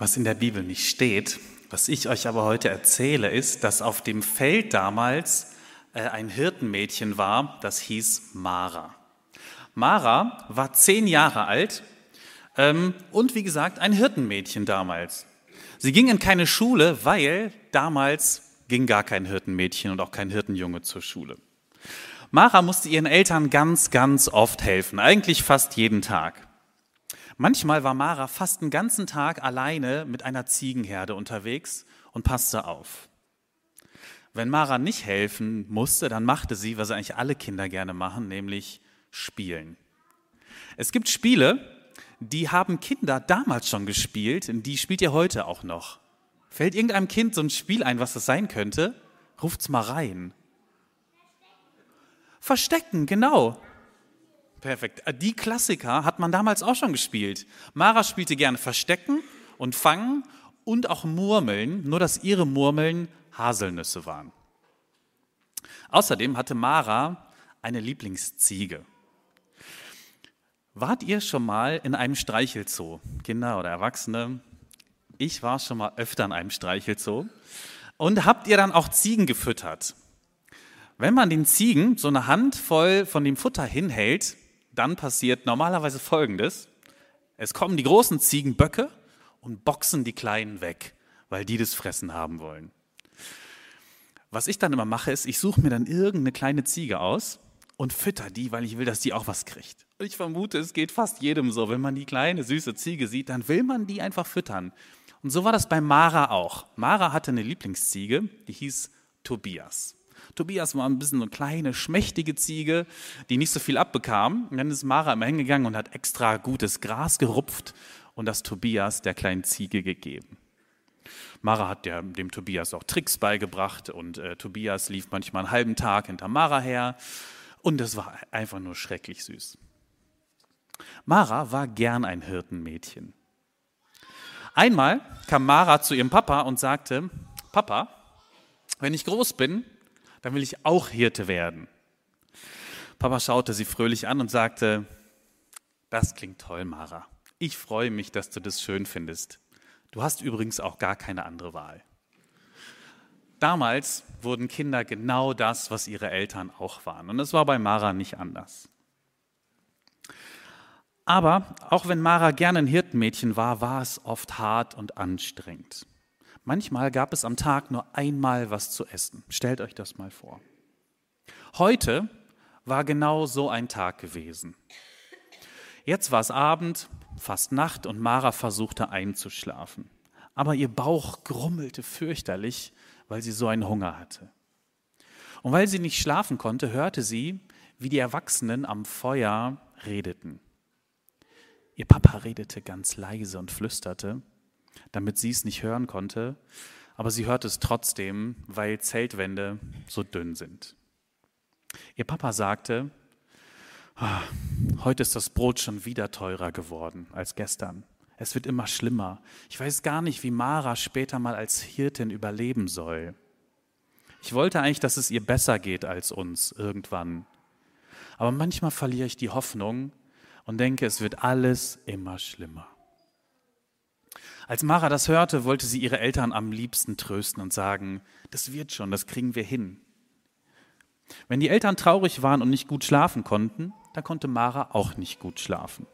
Was in der Bibel nicht steht, was ich euch aber heute erzähle, ist, dass auf dem Feld damals äh, ein Hirtenmädchen war, das hieß Mara. Mara war zehn Jahre alt ähm, und wie gesagt ein Hirtenmädchen damals. Sie ging in keine Schule, weil damals ging gar kein Hirtenmädchen und auch kein Hirtenjunge zur Schule. Mara musste ihren Eltern ganz, ganz oft helfen, eigentlich fast jeden Tag. Manchmal war Mara fast den ganzen Tag alleine mit einer Ziegenherde unterwegs und passte auf. Wenn Mara nicht helfen musste, dann machte sie, was eigentlich alle Kinder gerne machen, nämlich spielen. Es gibt Spiele, die haben Kinder damals schon gespielt, und die spielt ihr heute auch noch. Fällt irgendeinem Kind so ein Spiel ein, was das sein könnte? Ruft's mal rein. Verstecken, genau. Perfekt. Äh, die Klassiker hat man damals auch schon gespielt. Mara spielte gerne Verstecken und Fangen und auch Murmeln, nur dass ihre Murmeln Haselnüsse waren. Außerdem hatte Mara eine Lieblingsziege. Wart ihr schon mal in einem Streichelzoo? Kinder oder Erwachsene? Ich war schon mal öfter in einem Streichelzoo. Und habt ihr dann auch Ziegen gefüttert? Wenn man den Ziegen so eine Handvoll von dem Futter hinhält, dann passiert normalerweise Folgendes. Es kommen die großen Ziegenböcke und boxen die Kleinen weg, weil die das Fressen haben wollen. Was ich dann immer mache, ist, ich suche mir dann irgendeine kleine Ziege aus und fütter die, weil ich will, dass die auch was kriegt. Ich vermute, es geht fast jedem so. Wenn man die kleine, süße Ziege sieht, dann will man die einfach füttern. Und so war das bei Mara auch. Mara hatte eine Lieblingsziege, die hieß Tobias. Tobias war ein bisschen eine kleine, schmächtige Ziege, die nicht so viel abbekam. Und dann ist Mara immer hingegangen und hat extra gutes Gras gerupft und das Tobias der kleinen Ziege gegeben. Mara hat der, dem Tobias auch Tricks beigebracht und äh, Tobias lief manchmal einen halben Tag hinter Mara her und das war einfach nur schrecklich süß. Mara war gern ein Hirtenmädchen. Einmal kam Mara zu ihrem Papa und sagte, Papa, wenn ich groß bin, dann will ich auch Hirte werden. Papa schaute sie fröhlich an und sagte, das klingt toll, Mara. Ich freue mich, dass du das schön findest. Du hast übrigens auch gar keine andere Wahl. Damals wurden Kinder genau das, was ihre Eltern auch waren. Und es war bei Mara nicht anders. Aber auch wenn Mara gerne ein Hirtenmädchen war, war es oft hart und anstrengend. Manchmal gab es am Tag nur einmal was zu essen. Stellt euch das mal vor. Heute war genau so ein Tag gewesen. Jetzt war es Abend, fast Nacht und Mara versuchte einzuschlafen. Aber ihr Bauch grummelte fürchterlich, weil sie so einen Hunger hatte. Und weil sie nicht schlafen konnte, hörte sie, wie die Erwachsenen am Feuer redeten. Ihr Papa redete ganz leise und flüsterte, damit sie es nicht hören konnte, aber sie hört es trotzdem, weil Zeltwände so dünn sind. Ihr Papa sagte, ah, heute ist das Brot schon wieder teurer geworden als gestern. Es wird immer schlimmer. Ich weiß gar nicht, wie Mara später mal als Hirtin überleben soll. Ich wollte eigentlich, dass es ihr besser geht als uns irgendwann. Aber manchmal verliere ich die Hoffnung und denke, es wird alles immer schlimmer. Als Mara das hörte, wollte sie ihre Eltern am liebsten trösten und sagen, das wird schon, das kriegen wir hin. Wenn die Eltern traurig waren und nicht gut schlafen konnten, dann konnte Mara auch nicht gut schlafen.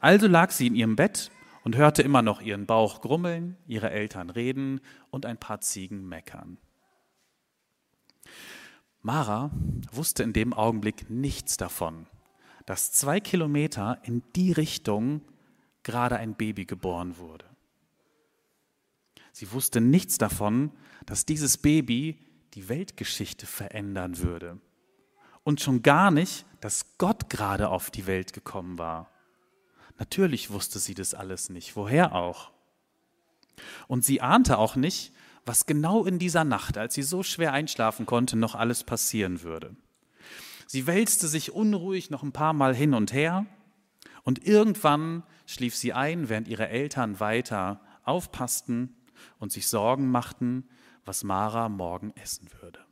Also lag sie in ihrem Bett und hörte immer noch ihren Bauch grummeln, ihre Eltern reden und ein paar Ziegen meckern. Mara wusste in dem Augenblick nichts davon, dass zwei Kilometer in die Richtung gerade ein Baby geboren wurde. Sie wusste nichts davon, dass dieses Baby die Weltgeschichte verändern würde. Und schon gar nicht, dass Gott gerade auf die Welt gekommen war. Natürlich wusste sie das alles nicht. Woher auch? Und sie ahnte auch nicht, was genau in dieser Nacht, als sie so schwer einschlafen konnte, noch alles passieren würde. Sie wälzte sich unruhig noch ein paar Mal hin und her und irgendwann schlief sie ein, während ihre Eltern weiter aufpassten und sich Sorgen machten, was Mara morgen essen würde.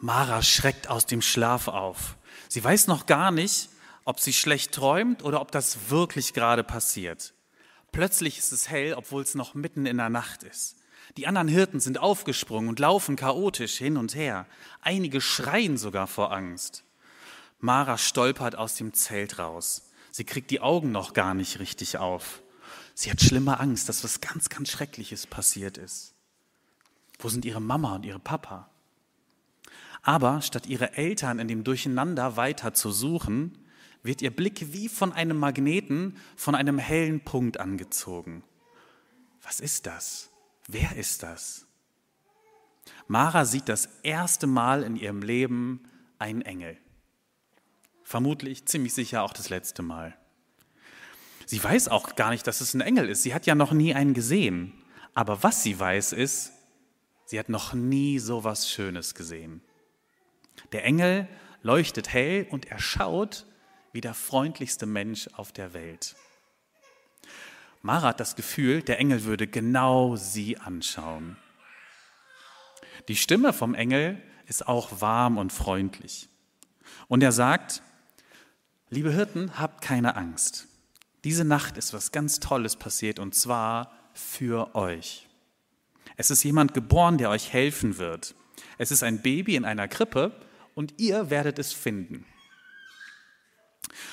Mara schreckt aus dem Schlaf auf. Sie weiß noch gar nicht, ob sie schlecht träumt oder ob das wirklich gerade passiert. Plötzlich ist es hell, obwohl es noch mitten in der Nacht ist. Die anderen Hirten sind aufgesprungen und laufen chaotisch hin und her. Einige schreien sogar vor Angst. Mara stolpert aus dem Zelt raus. Sie kriegt die Augen noch gar nicht richtig auf. Sie hat schlimme Angst, dass was ganz, ganz Schreckliches passiert ist. Wo sind ihre Mama und ihre Papa? Aber statt ihre Eltern in dem Durcheinander weiter zu suchen, wird ihr Blick wie von einem Magneten von einem hellen Punkt angezogen. Was ist das? Wer ist das? Mara sieht das erste Mal in ihrem Leben einen Engel. Vermutlich, ziemlich sicher auch das letzte Mal. Sie weiß auch gar nicht, dass es ein Engel ist. Sie hat ja noch nie einen gesehen. Aber was sie weiß ist, sie hat noch nie so was Schönes gesehen. Der Engel leuchtet hell und er schaut wie der freundlichste Mensch auf der Welt. Mara hat das Gefühl, der Engel würde genau sie anschauen. Die Stimme vom Engel ist auch warm und freundlich. Und er sagt, liebe Hirten, habt keine Angst. Diese Nacht ist was ganz Tolles passiert und zwar für euch. Es ist jemand geboren, der euch helfen wird. Es ist ein Baby in einer Krippe und ihr werdet es finden.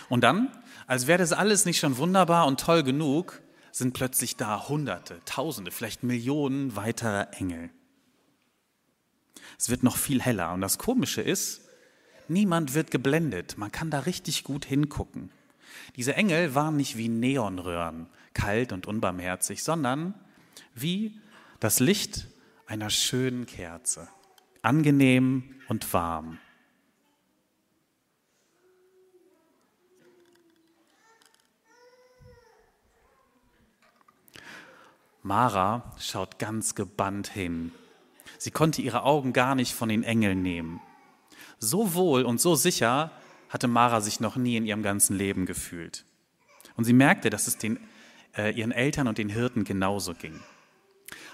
Und dann, als wäre das alles nicht schon wunderbar und toll genug, sind plötzlich da Hunderte, Tausende, vielleicht Millionen weiterer Engel. Es wird noch viel heller. Und das Komische ist, niemand wird geblendet. Man kann da richtig gut hingucken. Diese Engel waren nicht wie Neonröhren, kalt und unbarmherzig, sondern wie das Licht einer schönen Kerze, angenehm und warm. Mara schaut ganz gebannt hin. Sie konnte ihre Augen gar nicht von den Engeln nehmen. So wohl und so sicher hatte Mara sich noch nie in ihrem ganzen Leben gefühlt. Und sie merkte, dass es den, äh, ihren Eltern und den Hirten genauso ging.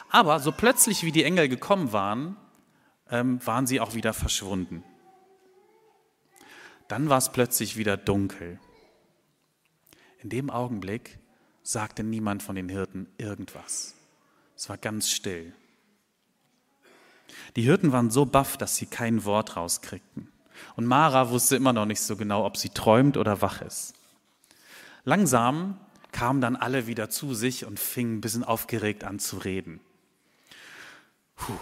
Aber so plötzlich wie die Engel gekommen waren, ähm, waren sie auch wieder verschwunden. Dann war es plötzlich wieder dunkel. In dem Augenblick sagte niemand von den Hirten irgendwas. Es war ganz still. Die Hirten waren so baff, dass sie kein Wort rauskriegten. Und Mara wusste immer noch nicht so genau, ob sie träumt oder wach ist. Langsam kamen dann alle wieder zu sich und fingen ein bisschen aufgeregt an zu reden. Puh,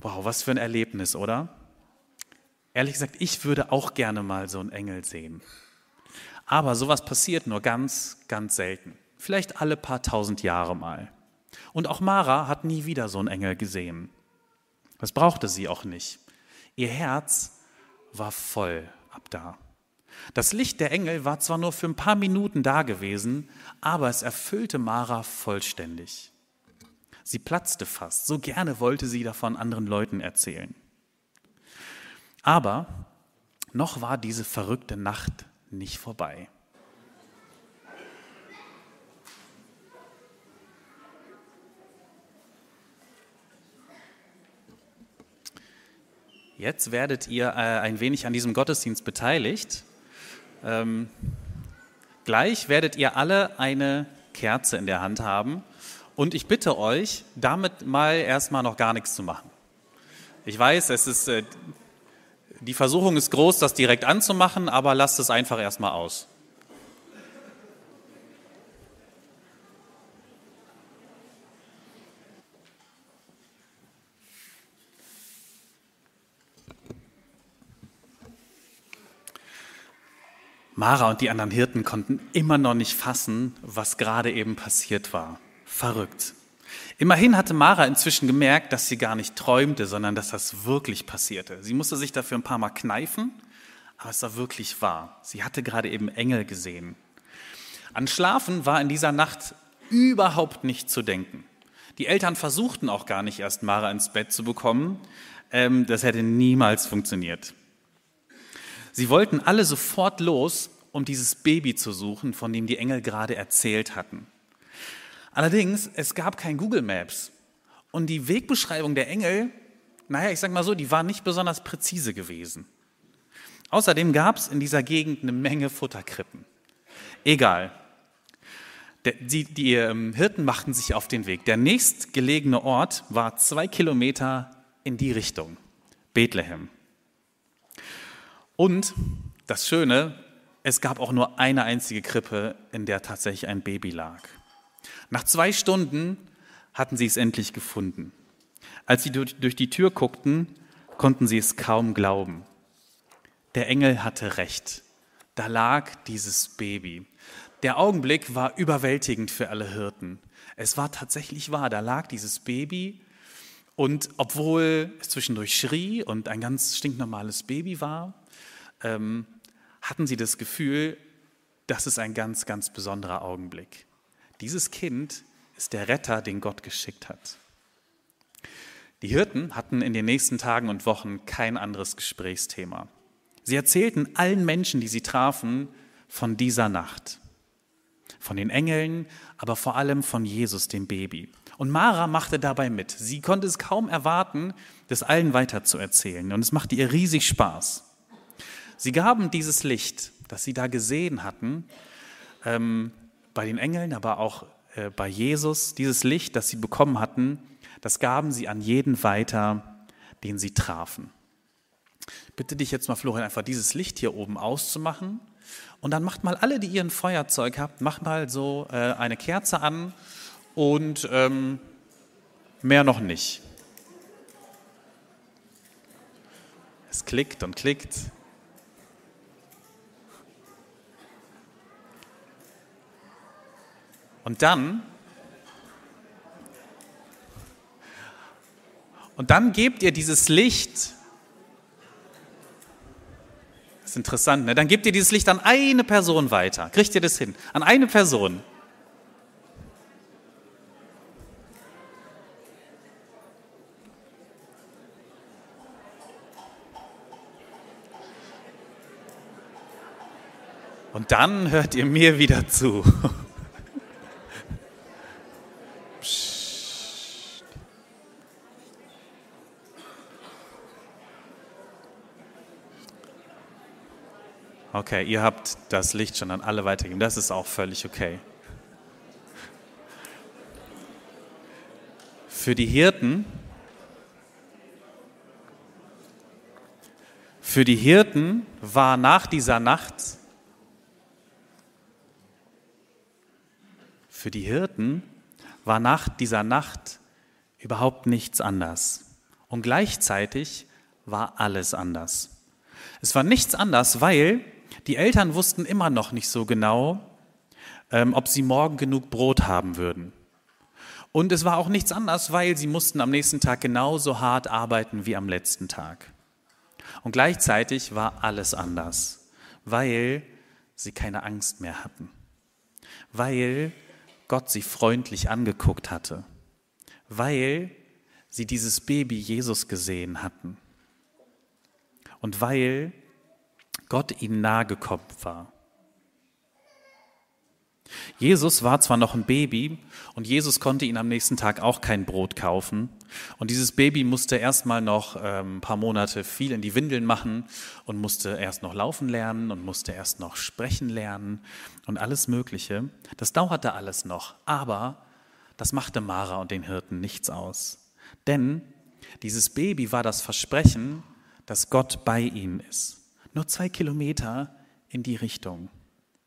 wow, was für ein Erlebnis, oder? Ehrlich gesagt, ich würde auch gerne mal so einen Engel sehen. Aber sowas passiert nur ganz, ganz selten vielleicht alle paar tausend Jahre mal. Und auch Mara hat nie wieder so einen Engel gesehen. Das brauchte sie auch nicht. Ihr Herz war voll ab da. Das Licht der Engel war zwar nur für ein paar Minuten da gewesen, aber es erfüllte Mara vollständig. Sie platzte fast, so gerne wollte sie davon anderen Leuten erzählen. Aber noch war diese verrückte Nacht nicht vorbei. Jetzt werdet ihr äh, ein wenig an diesem Gottesdienst beteiligt. Ähm, gleich werdet ihr alle eine Kerze in der Hand haben. Und ich bitte euch, damit mal erstmal noch gar nichts zu machen. Ich weiß, es ist, äh, die Versuchung ist groß, das direkt anzumachen, aber lasst es einfach erstmal aus. Mara und die anderen Hirten konnten immer noch nicht fassen, was gerade eben passiert war. Verrückt. Immerhin hatte Mara inzwischen gemerkt, dass sie gar nicht träumte, sondern dass das wirklich passierte. Sie musste sich dafür ein paar Mal kneifen, aber es war wirklich wahr. Sie hatte gerade eben Engel gesehen. An Schlafen war in dieser Nacht überhaupt nicht zu denken. Die Eltern versuchten auch gar nicht erst Mara ins Bett zu bekommen. Ähm, das hätte niemals funktioniert. Sie wollten alle sofort los, um dieses Baby zu suchen, von dem die Engel gerade erzählt hatten. Allerdings, es gab kein Google Maps. Und die Wegbeschreibung der Engel, naja, ich sag mal so, die war nicht besonders präzise gewesen. Außerdem gab es in dieser Gegend eine Menge Futterkrippen. Egal. Die, die ähm, Hirten machten sich auf den Weg. Der nächstgelegene Ort war zwei Kilometer in die Richtung, Bethlehem. Und das Schöne, es gab auch nur eine einzige Krippe, in der tatsächlich ein Baby lag. Nach zwei Stunden hatten sie es endlich gefunden. Als sie durch die Tür guckten, konnten sie es kaum glauben. Der Engel hatte recht. Da lag dieses Baby. Der Augenblick war überwältigend für alle Hirten. Es war tatsächlich wahr, da lag dieses Baby und obwohl es zwischendurch schrie und ein ganz stinknormales Baby war, ähm, hatten sie das Gefühl, das ist ein ganz, ganz besonderer Augenblick. Dieses Kind ist der Retter, den Gott geschickt hat. Die Hirten hatten in den nächsten Tagen und Wochen kein anderes Gesprächsthema. Sie erzählten allen Menschen, die sie trafen, von dieser Nacht. Von den Engeln, aber vor allem von Jesus, dem Baby. Und Mara machte dabei mit. Sie konnte es kaum erwarten, das allen weiterzuerzählen. Und es machte ihr riesig Spaß. Sie gaben dieses Licht, das sie da gesehen hatten, ähm, bei den Engeln, aber auch äh, bei Jesus, dieses Licht, das sie bekommen hatten, das gaben sie an jeden weiter, den sie trafen. Bitte dich jetzt mal, Florian, einfach dieses Licht hier oben auszumachen. Und dann macht mal alle, die ihr ein Feuerzeug habt, macht mal so äh, eine Kerze an und ähm, mehr noch nicht. Es klickt und klickt. Und dann, und dann gebt ihr dieses Licht, das ist interessant, ne? dann gebt ihr dieses Licht an eine Person weiter. Kriegt ihr das hin? An eine Person. Und dann hört ihr mir wieder zu. Okay, ihr habt das Licht schon an alle weitergegeben. Das ist auch völlig okay. Für die Hirten, für die Hirten war nach dieser Nacht, für die Hirten war nach dieser Nacht überhaupt nichts anders. Und gleichzeitig war alles anders. Es war nichts anders, weil die Eltern wussten immer noch nicht so genau, ähm, ob sie morgen genug Brot haben würden. Und es war auch nichts anderes, weil sie mussten am nächsten Tag genauso hart arbeiten wie am letzten Tag. Und gleichzeitig war alles anders, weil sie keine Angst mehr hatten, weil Gott sie freundlich angeguckt hatte, weil sie dieses Baby Jesus gesehen hatten und weil Gott ihnen nahe gekommen war. Jesus war zwar noch ein Baby und Jesus konnte ihnen am nächsten Tag auch kein Brot kaufen. Und dieses Baby musste erstmal noch ähm, ein paar Monate viel in die Windeln machen und musste erst noch laufen lernen und musste erst noch sprechen lernen und alles Mögliche. Das dauerte alles noch, aber das machte Mara und den Hirten nichts aus. Denn dieses Baby war das Versprechen, dass Gott bei ihnen ist. Nur zwei Kilometer in die Richtung.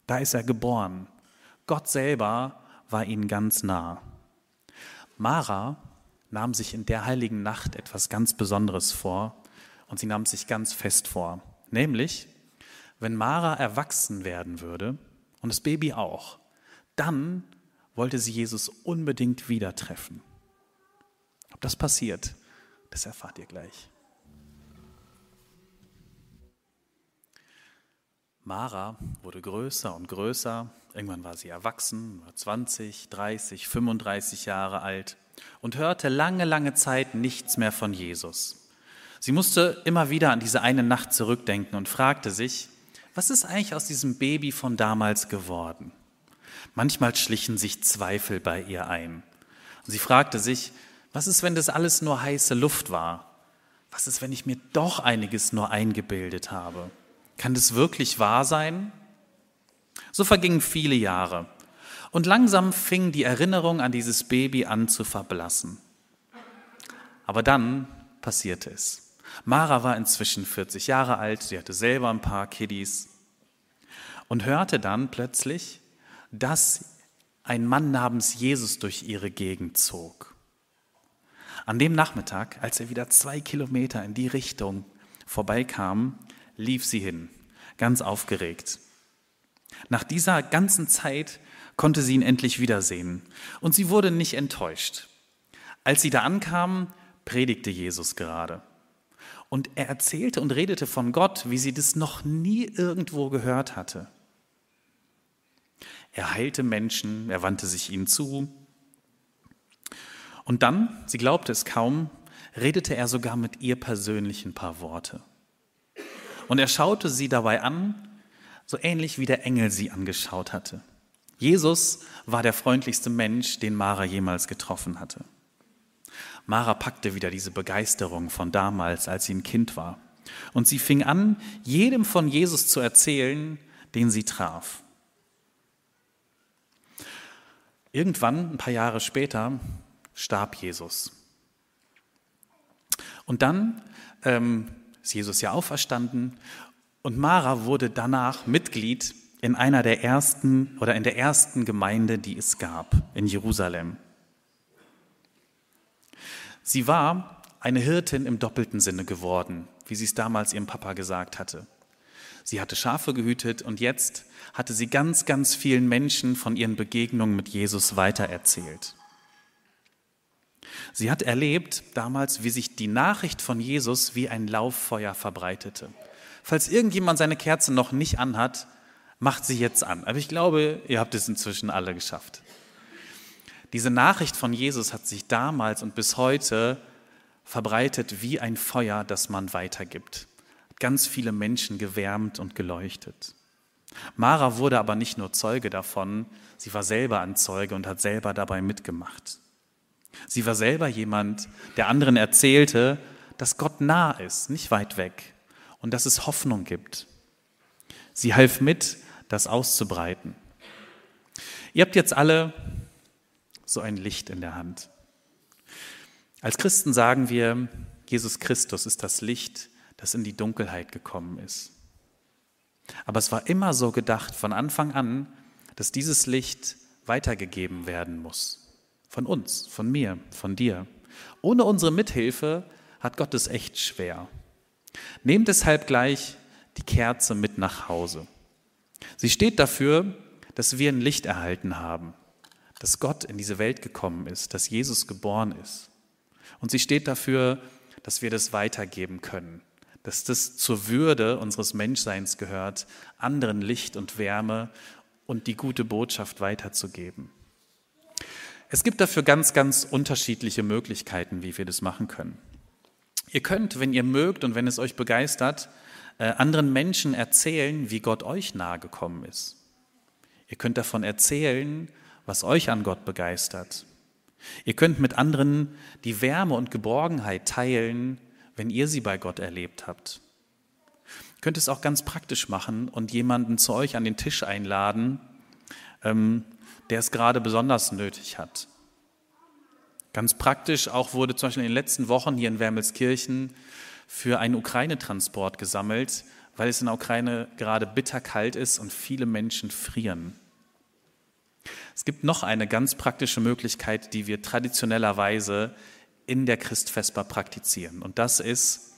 Da ist er geboren. Gott selber war ihnen ganz nah. Mara nahm sich in der heiligen Nacht etwas ganz Besonderes vor und sie nahm sich ganz fest vor. Nämlich, wenn Mara erwachsen werden würde und das Baby auch, dann wollte sie Jesus unbedingt wieder treffen. Ob das passiert, das erfahrt ihr gleich. Mara wurde größer und größer. Irgendwann war sie erwachsen, war 20, 30, 35 Jahre alt und hörte lange, lange Zeit nichts mehr von Jesus. Sie musste immer wieder an diese eine Nacht zurückdenken und fragte sich, was ist eigentlich aus diesem Baby von damals geworden? Manchmal schlichen sich Zweifel bei ihr ein. Und sie fragte sich, was ist, wenn das alles nur heiße Luft war? Was ist, wenn ich mir doch einiges nur eingebildet habe? Kann das wirklich wahr sein? So vergingen viele Jahre und langsam fing die Erinnerung an dieses Baby an zu verblassen. Aber dann passierte es. Mara war inzwischen 40 Jahre alt, sie hatte selber ein paar Kiddies und hörte dann plötzlich, dass ein Mann namens Jesus durch ihre Gegend zog. An dem Nachmittag, als er wieder zwei Kilometer in die Richtung vorbeikam, lief sie hin, ganz aufgeregt. Nach dieser ganzen Zeit konnte sie ihn endlich wiedersehen und sie wurde nicht enttäuscht. Als sie da ankam, predigte Jesus gerade. Und er erzählte und redete von Gott, wie sie das noch nie irgendwo gehört hatte. Er heilte Menschen, er wandte sich ihnen zu, und dann, sie glaubte es kaum, redete er sogar mit ihr persönlich ein paar Worte. Und er schaute sie dabei an, so ähnlich wie der Engel sie angeschaut hatte. Jesus war der freundlichste Mensch, den Mara jemals getroffen hatte. Mara packte wieder diese Begeisterung von damals, als sie ein Kind war. Und sie fing an, jedem von Jesus zu erzählen, den sie traf. Irgendwann, ein paar Jahre später, starb Jesus. Und dann ähm, ist Jesus ja auferstanden und Mara wurde danach Mitglied in einer der ersten oder in der ersten Gemeinde, die es gab in Jerusalem. Sie war eine Hirtin im doppelten Sinne geworden, wie sie es damals ihrem Papa gesagt hatte. Sie hatte Schafe gehütet und jetzt hatte sie ganz, ganz vielen Menschen von ihren Begegnungen mit Jesus weitererzählt. Sie hat erlebt damals, wie sich die Nachricht von Jesus wie ein Lauffeuer verbreitete. Falls irgendjemand seine Kerze noch nicht anhat, macht sie jetzt an. Aber ich glaube, ihr habt es inzwischen alle geschafft. Diese Nachricht von Jesus hat sich damals und bis heute verbreitet wie ein Feuer, das man weitergibt. Hat ganz viele Menschen gewärmt und geleuchtet. Mara wurde aber nicht nur Zeuge davon, sie war selber ein Zeuge und hat selber dabei mitgemacht. Sie war selber jemand, der anderen erzählte, dass Gott nah ist, nicht weit weg und dass es Hoffnung gibt. Sie half mit, das auszubreiten. Ihr habt jetzt alle so ein Licht in der Hand. Als Christen sagen wir, Jesus Christus ist das Licht, das in die Dunkelheit gekommen ist. Aber es war immer so gedacht von Anfang an, dass dieses Licht weitergegeben werden muss. Von uns, von mir, von dir. Ohne unsere Mithilfe hat Gott es echt schwer. Nehmt deshalb gleich die Kerze mit nach Hause. Sie steht dafür, dass wir ein Licht erhalten haben, dass Gott in diese Welt gekommen ist, dass Jesus geboren ist. Und sie steht dafür, dass wir das weitergeben können, dass das zur Würde unseres Menschseins gehört, anderen Licht und Wärme und die gute Botschaft weiterzugeben. Es gibt dafür ganz, ganz unterschiedliche Möglichkeiten, wie wir das machen können. Ihr könnt, wenn ihr mögt und wenn es euch begeistert, äh, anderen Menschen erzählen, wie Gott euch nahe gekommen ist. Ihr könnt davon erzählen, was euch an Gott begeistert. Ihr könnt mit anderen die Wärme und Geborgenheit teilen, wenn ihr sie bei Gott erlebt habt. Ihr könnt es auch ganz praktisch machen und jemanden zu euch an den Tisch einladen, ähm, der es gerade besonders nötig hat. Ganz praktisch auch wurde zum Beispiel in den letzten Wochen hier in Wermelskirchen für einen Ukraine-Transport gesammelt, weil es in der Ukraine gerade bitterkalt ist und viele Menschen frieren. Es gibt noch eine ganz praktische Möglichkeit, die wir traditionellerweise in der Christfesper praktizieren. Und das ist,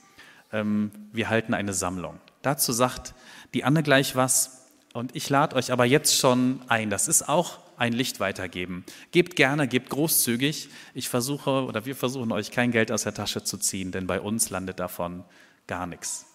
ähm, wir halten eine Sammlung. Dazu sagt die Anne gleich was. Und ich lade euch aber jetzt schon ein. Das ist auch ein Licht weitergeben. Gebt gerne, gebt großzügig. Ich versuche oder wir versuchen euch kein Geld aus der Tasche zu ziehen, denn bei uns landet davon gar nichts.